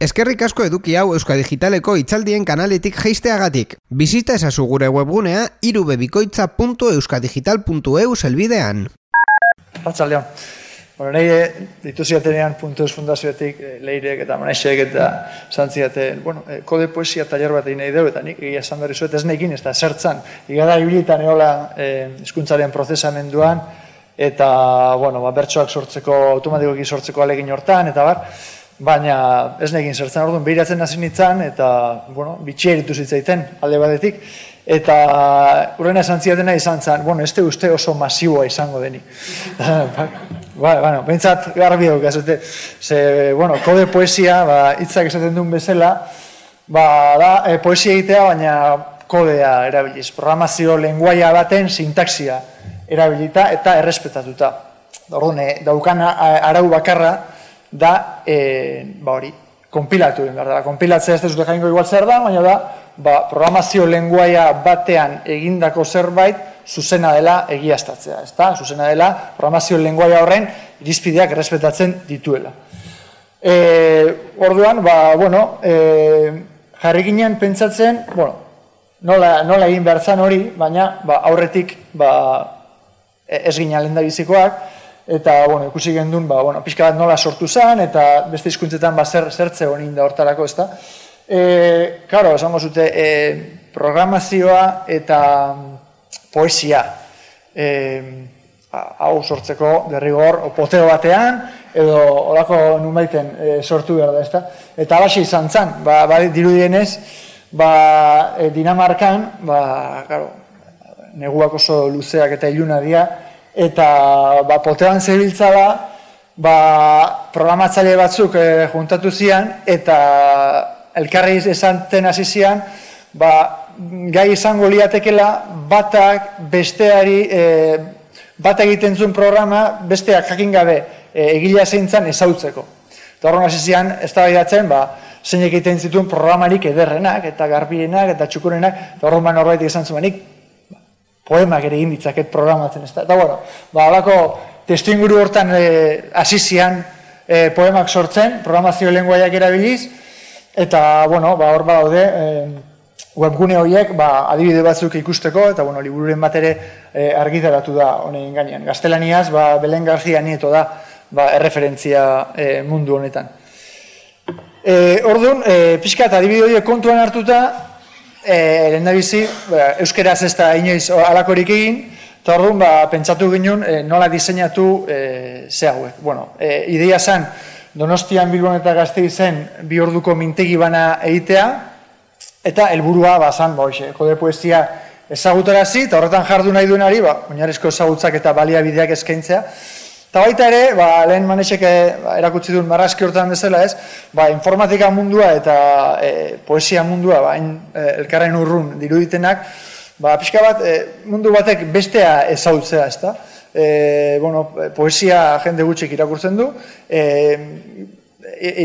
Eskerrik asko eduki hau Euska Digitaleko itzaldien kanaletik geisteagatik. Bizita ezazu gure webgunea irubebikoitza.euskadigital.eu zelbidean. Arratxaldeon. Bueno, nahi dituziatenean puntuz fundazioetik eh, leirek eta manesek eta zantziate, bueno, eh, kode poesia taller bat egin nahi dugu eta nik egia esan berri zuet ez nekin, ez da zertzan. Igara ibilitan eola eh, izkuntzaren prozesamenduan eta, bueno, ba, bertsoak sortzeko, automatikoki sortzeko alegin hortan, eta bar, baina ez negin zertzen orduan behiratzen hasi nintzen eta bueno, bitxia eritu zitzaiten alde batetik eta urrena esan ziatena izan zen, bueno, este uste oso masiboa izango denik. ba, bueno, bentsat garbi duk, ze, bueno, kode poesia, ba, itzak esaten duen bezala, ba, da, e, poesia egitea, baina kodea erabiliz, programazio lenguaia baten sintaxia erabilita eta errespetatuta. Orduan, e, daukana arau bakarra, da, e, ba hori, konpilatu egin behar da. Konpilatzea ez dut jainko igual zer da, baina da, ba, programazio lenguaia batean egindako zerbait, zuzena dela egiaztatzea, ez da? Zuzena dela programazio lenguaia horren irizpideak errespetatzen dituela. E, orduan, ba, bueno, e, jarri ginen pentsatzen, bueno, nola, nola egin behar hori, baina ba, aurretik ba, ez ginen lehen bizikoak, eta bueno, ikusi gendun, ba, bueno, pixka bat nola sortu zen, eta beste hizkuntzetan ba, zer, zertze honi da hortarako, ezta? E, karo, esango zute, e, programazioa eta poesia e, hau sortzeko derrigor, poteo batean, edo olako numaiten e, sortu behar da, ezta? Eta alaxe izan zen, ba, ba, dirudienez, ba, e, Dinamarkan, ba, karo, neguak oso luzeak eta iluna dira, eta ba, potean zebiltza da, ba, programatzaile batzuk e, juntatu zian, eta elkarri esan ten hasi zian, ba, gai izango liatekela batak besteari, e, bat egiten zuen programa besteak jakin gabe e, egila zeintzan ezautzeko. Eta horren hasi zian, ez ba, zein egiten zituen programarik ederrenak, eta garbienak, eta txukurenak, eta horren ba norbait izan zuenik, poemak ere egin ditzaket programatzen, ez da. Eta, bueno, ba, alako testu inguru hortan e, asizian e, poemak sortzen, programazio lenguaiak erabiliz, eta, bueno, ba, hor daude, e, webgune horiek, ba, adibide batzuk ikusteko, eta, bueno, libururen bat ere e, argitaratu da honen gainean. Gaztelaniaz, ba, Belen Garzia nieto da, ba, erreferentzia e, mundu honetan. E, orduan, e, pixka eta adibide horiek kontuan hartuta, e, lehen da bizi, ba, euskeraz ez da inoiz alakorik egin, eta orduan, ba, pentsatu ginen e, nola diseinatu e, ze hauek. Bueno, e, ideia zen, Donostian Bilbon eta Gazte izen bi orduko mintegi bana egitea, eta helburua ba, zan, ba, oixe, jode poesia ezagutarazi, eta horretan jardu nahi duenari, ba, oinarrizko ezagutzak eta baliabideak eskaintzea, Eta baita ere, ba, lehen manesek ba, erakutsi duen marrazki hortan bezala ez, ba, informatika mundua eta e, poesia mundua, ba, in, e, elkarren urrun diruditenak, ba, pixka bat, e, mundu batek bestea ezautzea, ez da? E, bueno, poesia jende gutxik irakurtzen du, e,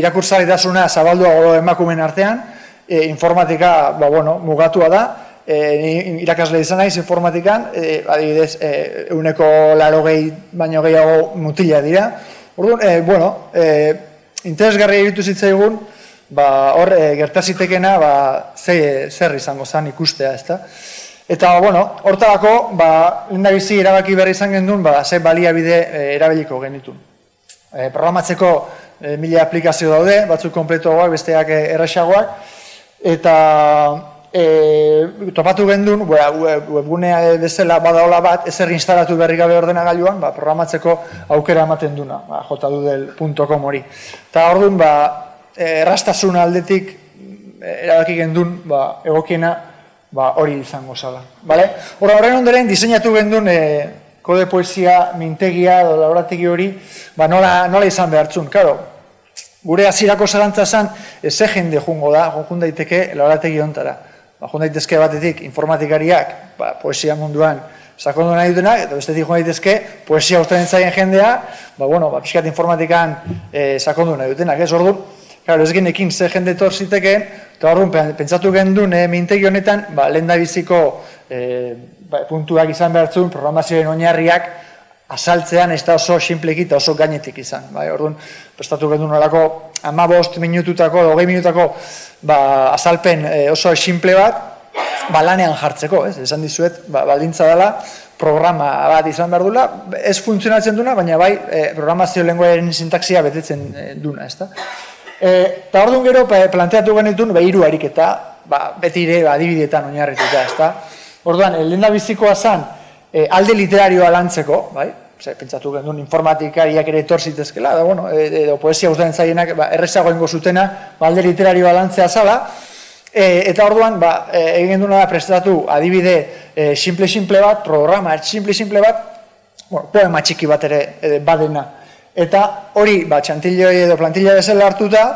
irakurtzari dasuna zabaldua emakumen artean, e, informatika, ba, bueno, mugatua da, e, irakasle izan naiz informatikan, e, adibidez, e, euneko laro gehi baino gehiago mutila dira. Orduan, e, bueno, e, interesgarria iritu zitzaigun, ba, hor e, gertazitekena ba, ze, zer izango zen ikustea, ezta? Eta, bueno, hortarako, ba, bizi erabaki berri izan gendun, ba, ze baliabide e, erabiliko genitu. E, programatzeko e, mila aplikazio daude, batzuk kompletoagoak, besteak erraxagoak, eta e, topatu gendun, webgunea bezala badaola bat, ezer instalatu berri gabe ordenagailuan, ba, programatzeko aukera ematen duna, ba, jodudel.com hori. Eta orduan, ba, errastasun aldetik e, erabaki gendun, ba, egokiena, ba, hori izango zala. Vale? Hora, horren ondaren, diseinatu gendun, e, kode poesia, mintegia, edo laborategi hori, ba, nola, nola izan behartzun, karo, gure azirako zarantza zan, ez jende jungo da, jun daiteke laborategi ontara ba, joan daitezke batetik informatikariak ba, poesia munduan sakondu nahi dutenak, eta bestetik joan daitezke poesia usten entzaien jendea, ba, bueno, ba, pixkat informatikan e, sakondu nahi dutenak, ez? Ordu, claro, ez genekin ze jende tor zitekeen, eta ordu, pentsatu gendun e, mintegi honetan, ba, lehen da biziko e, ba, puntuak izan behartzun, programazioen oinarriak azaltzean ez da oso simpleki eta oso gainetik izan. Bai, orduan, prestatu gendu nolako, ama bost minututako, hogei minutako, ba, azalpen e, oso simple bat, ba, lanean jartzeko, ez? Esan dizuet, ba, baldintza dela, programa bat izan behar dula, ez funtzionatzen duna, baina bai, e, programazio lenguaren sintaksia betetzen e, duna, ez da? E, eta orduan gero, planteatu genitun, ba, iru harik eta, ba, beti ere, ba, adibidetan oinarrituta, ez da? Orduan, lehen bizikoa zan, e, alde literarioa lantzeko, bai? Ose, pentsatu gendun informatikariak ere etor zitezkela, da, bueno, e, edo poesia usten zaienak, ba, errezago ingo zutena, ba, alde literarioa lantzea zala, e, eta orduan, ba, e, egin duna da prestatu adibide e, simple-simple bat, programa simple-simple bat, bueno, poema txiki bat ere e, badena. Eta hori, ba, txantilloi edo plantilla bezala hartuta,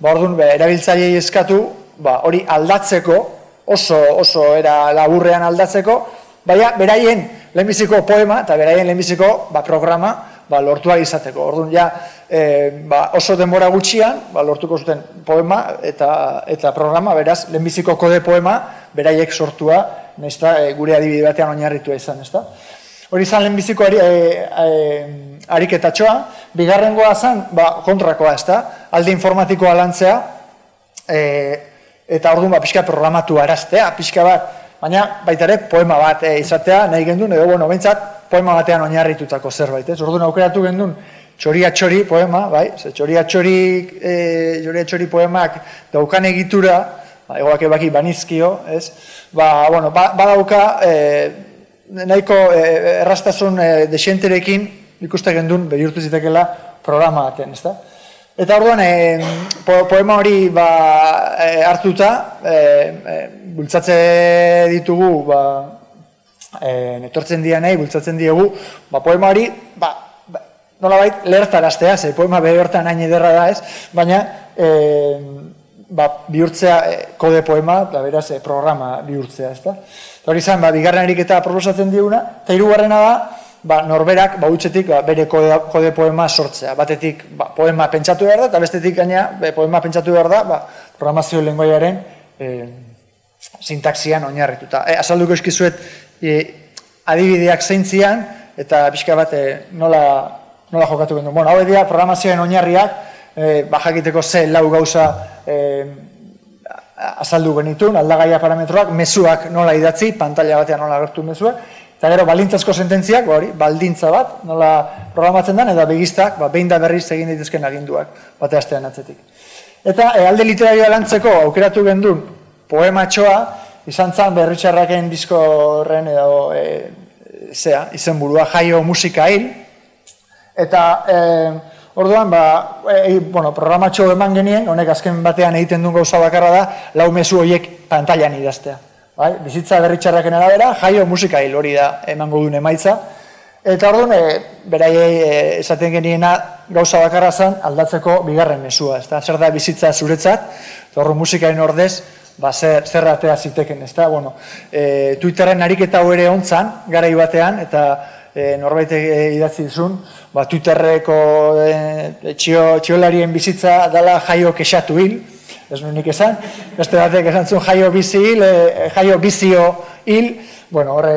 ba, orduan, ba, erabiltzaileei eskatu, ba, hori aldatzeko, oso, oso era laburrean aldatzeko, baina beraien lehenbiziko poema eta beraien lehenbiziko ba, programa ba, lortua izateko. Orduan ja e, ba, oso denbora gutxian ba, lortuko zuten poema eta eta programa, beraz, lehenbiziko kode poema beraiek sortua nesta, e, gure adibide batean oinarritua izan, ezta? Hori izan lehenbiziko ari, e, e, ariketatxoa, bigarrengoa zen ba, kontrakoa, ezta? Alde informatikoa lantzea, e, eta orduan ba, pixka programatu araztea, pixka bat, baina baita ere poema bat e, izatea nahi gendun, edo bueno, behintzat poema batean oinarritutako zerbait, ez? Orduan aukeratu gendun txoria txori poema, bai? Ze txoria txori, e, txoria txori poemak daukan egitura, ba, egoak ebaki banizkio, ez? Ba, bueno, ba, badauka e, nahiko e, errastasun e, desienterekin ikuste gendun beriurtu zitekela programa baten, ez da? Eta orduan, e, poema hori ba, e, hartuta, e, e, bultzatze ditugu, ba, e, netortzen dia nahi, bultzatzen diegu, ba, poema hori, ba, ba, nola bait, lehertaraztea, ze poema behortan hain ederra da ez, baina e, ba, bihurtzea kode poema, da beraz, e, programa bihurtzea, ez da. Hori izan, ba, bigarren eriketa proposatzen diuna, eta hirugarrena da, ba, norberak ba, utxetik ba, bere kode, kode poema sortzea. Batetik ba, poema pentsatu behar da, eta bestetik gaina be, poema pentsatu behar da ba, programazio lengoiaren e, sintaxian oinarrituta. E, azalduko eskizuet e, adibideak zeintzian, eta pixka bat e, nola, nola jokatu gendu. Bueno, hau edia programazioen oinarriak, e, bajakiteko ze lau gauza e, azaldu genitun, aldagaia parametroak, mezuak nola idatzi, pantalla batean nola gertu mezuak, Eta gero, baldintzazko sententziak, hori, baldintza bat, nola programatzen den, eta begistak, ba, behin da berriz egin daitezken aginduak, bate astean atzetik. Eta e, alde literarioa lantzeko aukeratu gendun poema txoa, izan zan berritxarraken disko horren edo e, zea, izen burua, jaio musika hil. Eta e, orduan, ba, e, bueno, programa txo eman genien, honek azken batean egiten duen gauza bakarra da, lau mezu horiek pantailan idaztea. Bai, bizitza berritxarraken arabera, jaio musika hil hori da emango duen emaitza. Eta orduan, e, beraiei e, esaten geniena gauza bakarra zen aldatzeko bigarren mesua. Ez da, zer da bizitza zuretzat, eta orduan musikaen ordez, ba, zer, zer atea ziteken, ez da, bueno, e, Twitterren ariketa ere ontzan, gara batean, eta e, norbait idatzi dizun, ba, Twitterreko e, txio, txiolarien bizitza dala jaio kesatu hil, ez nu nik esan, beste batek esan zuen jaio bizi hil, e, jaio bizio hil, bueno, horre,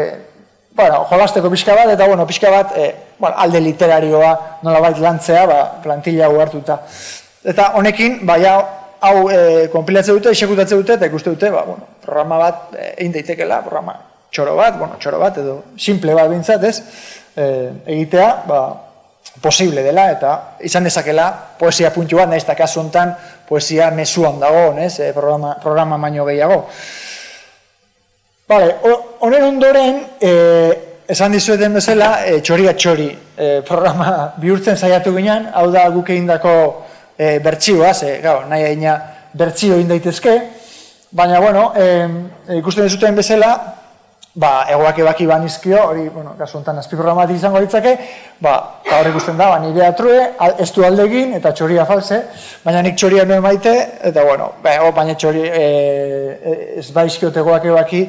bueno, jolasteko pixka bat, eta bueno, pixka bat, e, bueno, alde literarioa nola bait lantzea, ba, plantilla hartuta. Eta honekin, ba, ja, hau e, konpilatze dute, isekutatzen dute, eta ikuste dute, ba, bueno, programa bat e, egin daitekela, programa txoro bat, bueno, txoro bat, edo simple bat bintzat, ez, e, egitea, ba, posible dela, eta izan dezakela poesia puntu bat, nahiz eta kasu honetan poesia mesuan dago, nez, e, programa, programa baino gehiago. Vale, honen ondoren, e, esan dizueten bezala, e, txoria txori e, programa bihurtzen saiatu ginen, hau da guk egin dako e, bertxioa, ze, gau, nahi aina bertxio egin daitezke, baina, bueno, e, ikusten dizuten bezala, ba, egoak ebaki banizkio, hori, bueno, kasu honetan azpi programati izango ditzake, ba, eta hori ikusten da, ba, nire atrue, ez du aldegin, eta txoria false, baina nik txoria nuen maite, eta bueno, ba, baina txori, e, e, ez baizkiot egoak ebaki,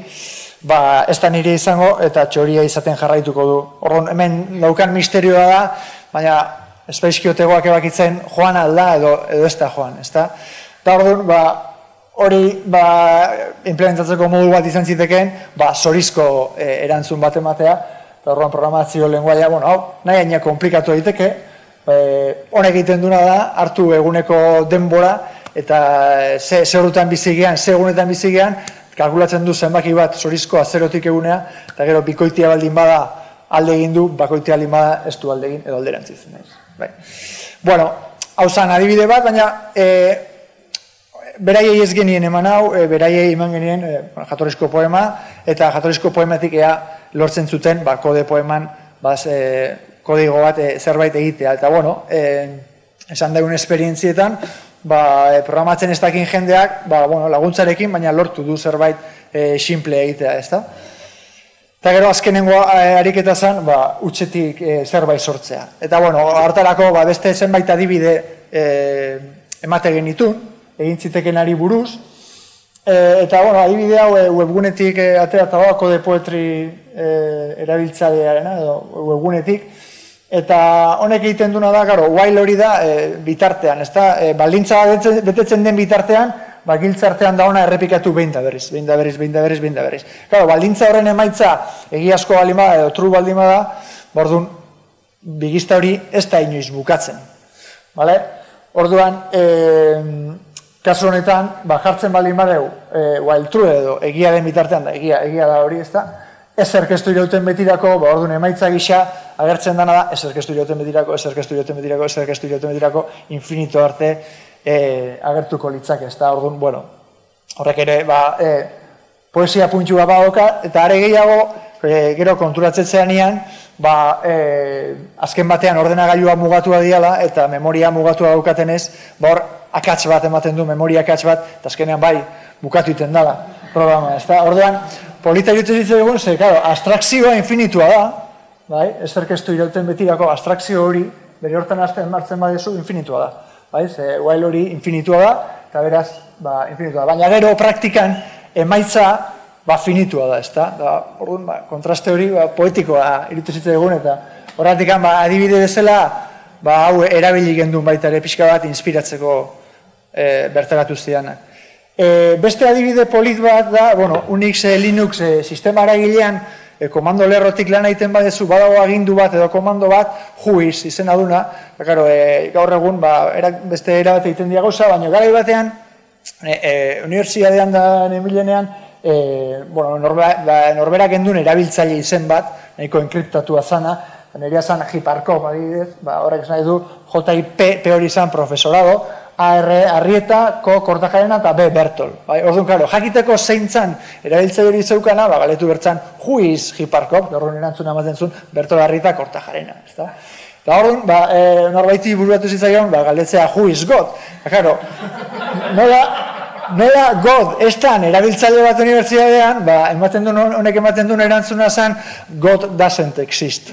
ba, ez da nire izango, eta txoria izaten jarraituko du. Orduan, hemen daukan misterioa da, baina ez baizkiot egoak ebakitzen joan alda, edo, edo ez da joan, ez da? Eta orduan, ba, hori ba, implementatzeko modu bat izan zitekeen, ba, sorizko e, erantzun bat ematea, eta horren programazio lenguaia, bueno, hau, nahi aina komplikatu daiteke, e, honek egiten duna da, hartu eguneko denbora, eta ze, ze horretan bizigean, ze egunetan bizigean, kalkulatzen du zenbaki bat zorizko azerotik egunea, eta gero bikoitia baldin bada alde egin du, bakoitia baldin bada ez du alde egin, edo alderantziz. Bai. Bueno, hau zan adibide bat, baina e, beraiei ez genien eman hau, e, beraiei eman genien e, jatorrizko poema, eta jatorrizko poematik ea lortzen zuten ba, kode poeman baz, e, kodigo bat e, zerbait egitea. Eta bueno, e, esan daun esperientzietan, ba, e, programatzen ez dakin jendeak ba, bueno, laguntzarekin, baina lortu du zerbait e, simple egitea, ez da? Eta gero azkenengo ariketa zen, ba, utxetik e, zerbait sortzea. Eta bueno, hartarako ba, beste zenbait adibide e, emate genitun, egin zitekenari buruz. E, eta, bueno, adibide hau e, webgunetik e, atera eta bako de poetri e, erabiltzadearen, edo webgunetik. Eta honek egiten duna da, garo, while hori da e, bitartean, ez da, e, baldintza betetzen den bitartean, ba, giltzartean da ona errepikatu behin da berriz, behin da berriz, behin da berriz, behin da berriz. Garo, baldintza horren emaitza egiazko balima edo tru baldima da, bordun, bigista hori ez da inoiz bukatzen. Vale? Orduan, eh, Kasu honetan, ba, jartzen baldin badeu, e, while true edo, egia den bitartean da, egia, egia da hori ez da, ez erkestu irauten betirako, ba, orduan emaitza gisa, agertzen dana da, ez erkestu irauten betirako, ez erkestu irauten betirako, ez erkestu irauten betirako, infinito arte e, agertuko litzak ez da, orduan, bueno, horrek ere, ba, e, poesia puntxu bat badoka, eta are gehiago, e, gero konturatzetzean ian, ba, e, azken batean ordenagailua mugatua diala, eta memoria mugatua daukatenez, ba, hor, akats bat ematen du, memoria akats bat, eta azkenean bai, bukatu iten dala programa. Ez da, ordean, polita irutzen ditzen dugun, ze, claro, abstrakzioa infinitua da, bai, ez zerkestu irauten betirako abstrakzio hori, bere hortan azten martzen badezu, infinitua da. Bai, ze, while hori infinitua da, eta beraz, ba, infinitua da. Baina gero, praktikan, emaitza, ba, finitua da, ez da. orduan, ba, kontraste hori, ba, poetikoa irutzen zitzen eta horretik, ba, adibide bezala, ba, hau erabili gendun baita ere pixka bat inspiratzeko e, bertaratu zidanak. E, beste adibide polit bat da, bueno, Unix, e, Linux e, sistema aragilean, e, komando lerrotik lan egiten badezu, badago agindu bat edo komando bat, juiz, izena duna, ba, karo, e, gaur egun, ba, erak, beste erabat egiten diagoza, baina gara batean, e, e, universiadean da nemilenean, e, bueno, norbera, ba, norberak endun erabiltzaile izen bat, nahiko enkriptatua zana, Neria zan hiparko, adibidez, ba, horrek esan du, JIP, P hori profesorado, Arrieta, Ko Kortajarena eta B Bertol. Bai, orduan, claro, jakiteko zeintzan erabiltze hori zeukana, ba, galetu bertzan, juiz Hiparkop, horren erantzuna ematen zuen, Bertol Arrieta Kortajarena. Eta orduan, ba, e, norbaiti buruatu zitzaion, ba, galetzea juiz got. Ba, claro, nola, nola god estan erabiltzaile bat unibertsitatean, ba, ematen duen, honek ematen duen erantzuna zen, God doesn't exist.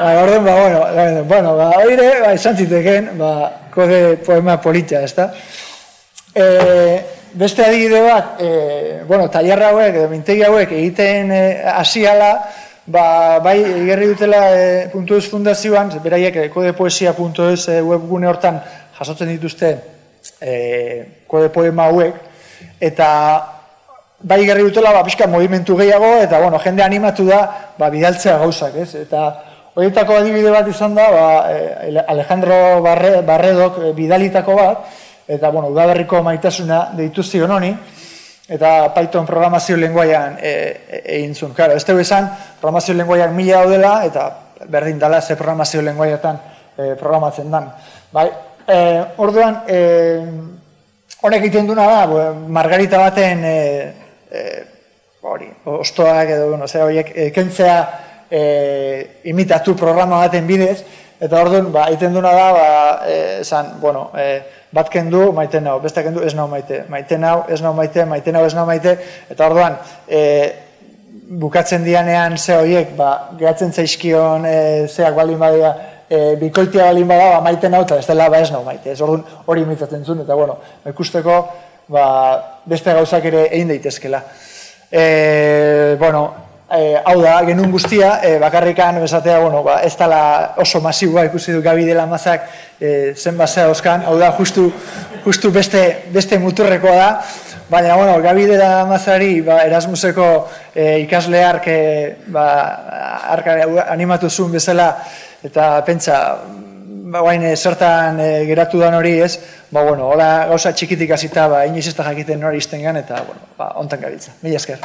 Ba, orden, ba, bueno, bueno, ba, oire, ba, izan ziteken, ba, kode poema politia, ez da? E, beste adibide bat, e, bueno, talerra hauek, edo mintegi hauek, egiten e, asiala, ba, bai, egerri dutela e, puntu ez fundazioan, beraiek, e, kode poesia puntu ez e, webgune hortan jasotzen dituzte e, kode poema hauek, eta bai gerri dutela, ba, pixka, movimentu gehiago, eta, bueno, jende animatu da, ba, bidaltzea gauzak, ez? Eta, Horietako adibide bat izan da, ba, eh, Alejandro Barre, Barredok eh, bidalitako bat, eta, bueno, udaberriko maitasuna deitu zion honi, eta Python programazio lenguaian eh, egin zuen. Claro, ez dugu esan, programazio lenguaian mila dela, eta berdin dela ze programazio lenguaiatan programatzen dan. Bai, e, orduan, e, honek egiten duna da, margarita baten, e, hori, ostoak edo, no, ze, horiek, e, kentzea, e, imitatu programa baten bidez, eta orduan, ba, aiten duna da, ba, e, esan, bueno, e, bat kendu, maite nau, beste kendu, ez nau maite, maite nau, ez nau maite, maite nau, ez nau maite, eta orduan, e, bukatzen dianean ze horiek, ba, gehatzen zaizkion e, zeak baldin badia, e, bikoitia baldin bada, ba, maite nau, eta ez dela, ba, ez nau maite, ez orduan hori imitatzen zuen, eta bueno, ikusteko, ba, beste gauzak ere egin daitezkela. E, bueno, e, hau da, genuen guztia, e, bakarrikan, bezatea, bueno, ba, ez dala oso masiboa ikusi du gabi dela mazak e, zen basea oskan, hau da, justu, justu beste, beste muturrekoa da, Baina, bueno, Gabidera Mazari, ba, Erasmuseko e, ikasle ark, e, ba, ark animatu zuen bezala, eta pentsa, ba, guain, zertan e, geratu dan hori ez, ba, bueno, hola gauza txikitik hasita ba, inoiz ez da jakiten nori izten gan, eta, bueno, ba, ontan gabiltza. Mila esker.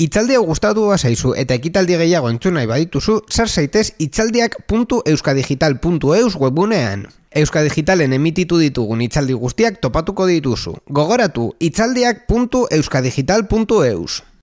Itzaldi hau gustatu zaizu eta ekitaldi gehiago entzun nahi badituzu, sar zaitez itzaldiak.euskadigital.eus webunean. Euskadigitalen emititu ditugun itzaldi guztiak topatuko dituzu. Gogoratu, itzaldiak.euskadigital.eus.